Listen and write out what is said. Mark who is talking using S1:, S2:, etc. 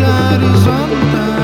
S1: horizontal